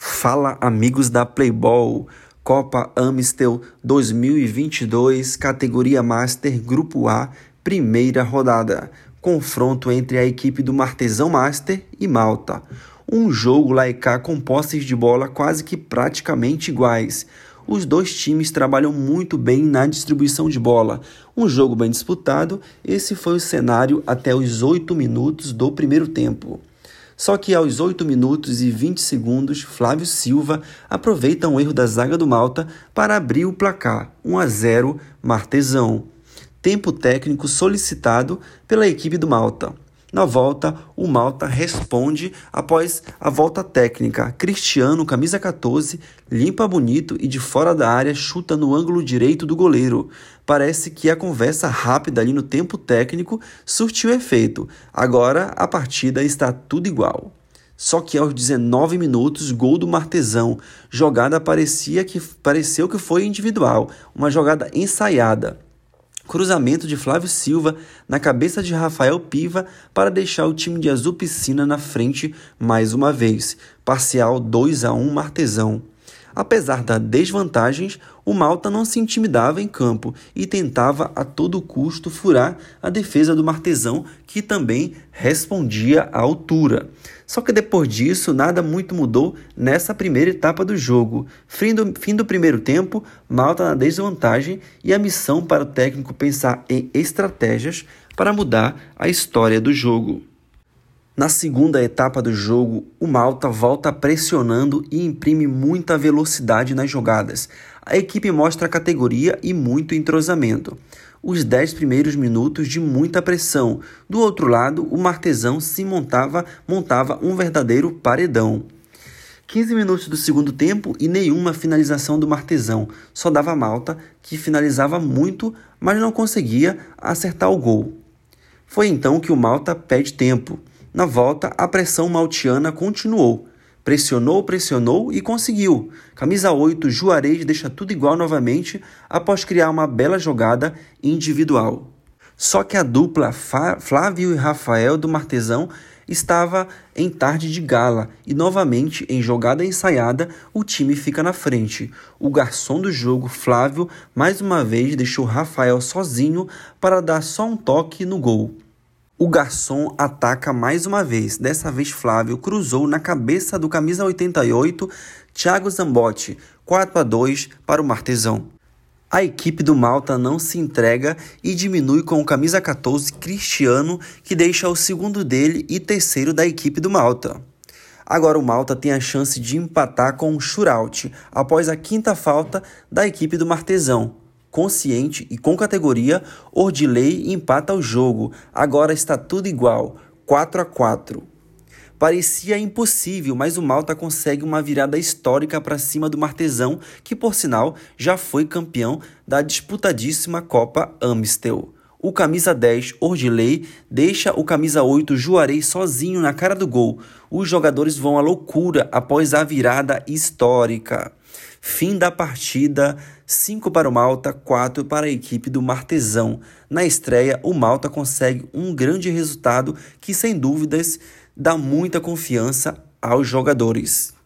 Fala, amigos da Playball. Copa Amistel 2022, categoria Master, Grupo A, primeira rodada. Confronto entre a equipe do Martesão Master e Malta. Um jogo lá e cá com posses de bola quase que praticamente iguais. Os dois times trabalham muito bem na distribuição de bola. Um jogo bem disputado, esse foi o cenário até os 8 minutos do primeiro tempo. Só que aos 8 minutos e 20 segundos, Flávio Silva aproveita um erro da zaga do Malta para abrir o placar 1 a 0 Martesão. Tempo técnico solicitado pela equipe do Malta. Na volta, o Malta responde após a volta técnica. Cristiano, camisa 14, limpa bonito e de fora da área chuta no ângulo direito do goleiro. Parece que a conversa rápida ali no tempo técnico surtiu efeito. Agora a partida está tudo igual. Só que aos 19 minutos, gol do Martesão. Jogada parecia que pareceu que foi individual, uma jogada ensaiada. Cruzamento de Flávio Silva na cabeça de Rafael Piva para deixar o time de Azul Piscina na frente mais uma vez. Parcial 2 a 1 Martesão. Apesar das desvantagens, o Malta não se intimidava em campo e tentava a todo custo furar a defesa do Martesão, que também respondia à altura. Só que depois disso, nada muito mudou nessa primeira etapa do jogo. Fim do, fim do primeiro tempo, Malta na desvantagem e a missão para o técnico pensar em estratégias para mudar a história do jogo. Na segunda etapa do jogo, o Malta volta pressionando e imprime muita velocidade nas jogadas. A equipe mostra categoria e muito entrosamento. Os 10 primeiros minutos de muita pressão. Do outro lado, o Martesão se montava, montava um verdadeiro paredão. 15 minutos do segundo tempo e nenhuma finalização do Martesão. Só dava Malta, que finalizava muito, mas não conseguia acertar o gol. Foi então que o Malta pede tempo. Na volta, a pressão maltiana continuou. Pressionou, pressionou e conseguiu. Camisa 8, Juarez deixa tudo igual novamente após criar uma bela jogada individual. Só que a dupla Flávio e Rafael do Martesão estava em tarde de gala e novamente em jogada ensaiada o time fica na frente. O garçom do jogo, Flávio, mais uma vez deixou Rafael sozinho para dar só um toque no gol. O garçom ataca mais uma vez. Dessa vez, Flávio cruzou na cabeça do camisa 88, Thiago Zambotti, 4 a 2 para o Martesão. A equipe do Malta não se entrega e diminui com o camisa 14, Cristiano, que deixa o segundo dele e terceiro da equipe do Malta. Agora o Malta tem a chance de empatar com o shootout após a quinta falta da equipe do Martesão consciente e com categoria, Ordilei empata o jogo. Agora está tudo igual, 4 a 4. Parecia impossível, mas o Malta consegue uma virada histórica para cima do Martesão, que por sinal já foi campeão da disputadíssima Copa Amistel. O camisa 10, Ordilei, deixa o camisa 8, Juarez, sozinho na cara do gol. Os jogadores vão à loucura após a virada histórica. Fim da partida, 5 para o Malta, 4 para a equipe do Martesão. Na estreia, o Malta consegue um grande resultado que, sem dúvidas, dá muita confiança aos jogadores.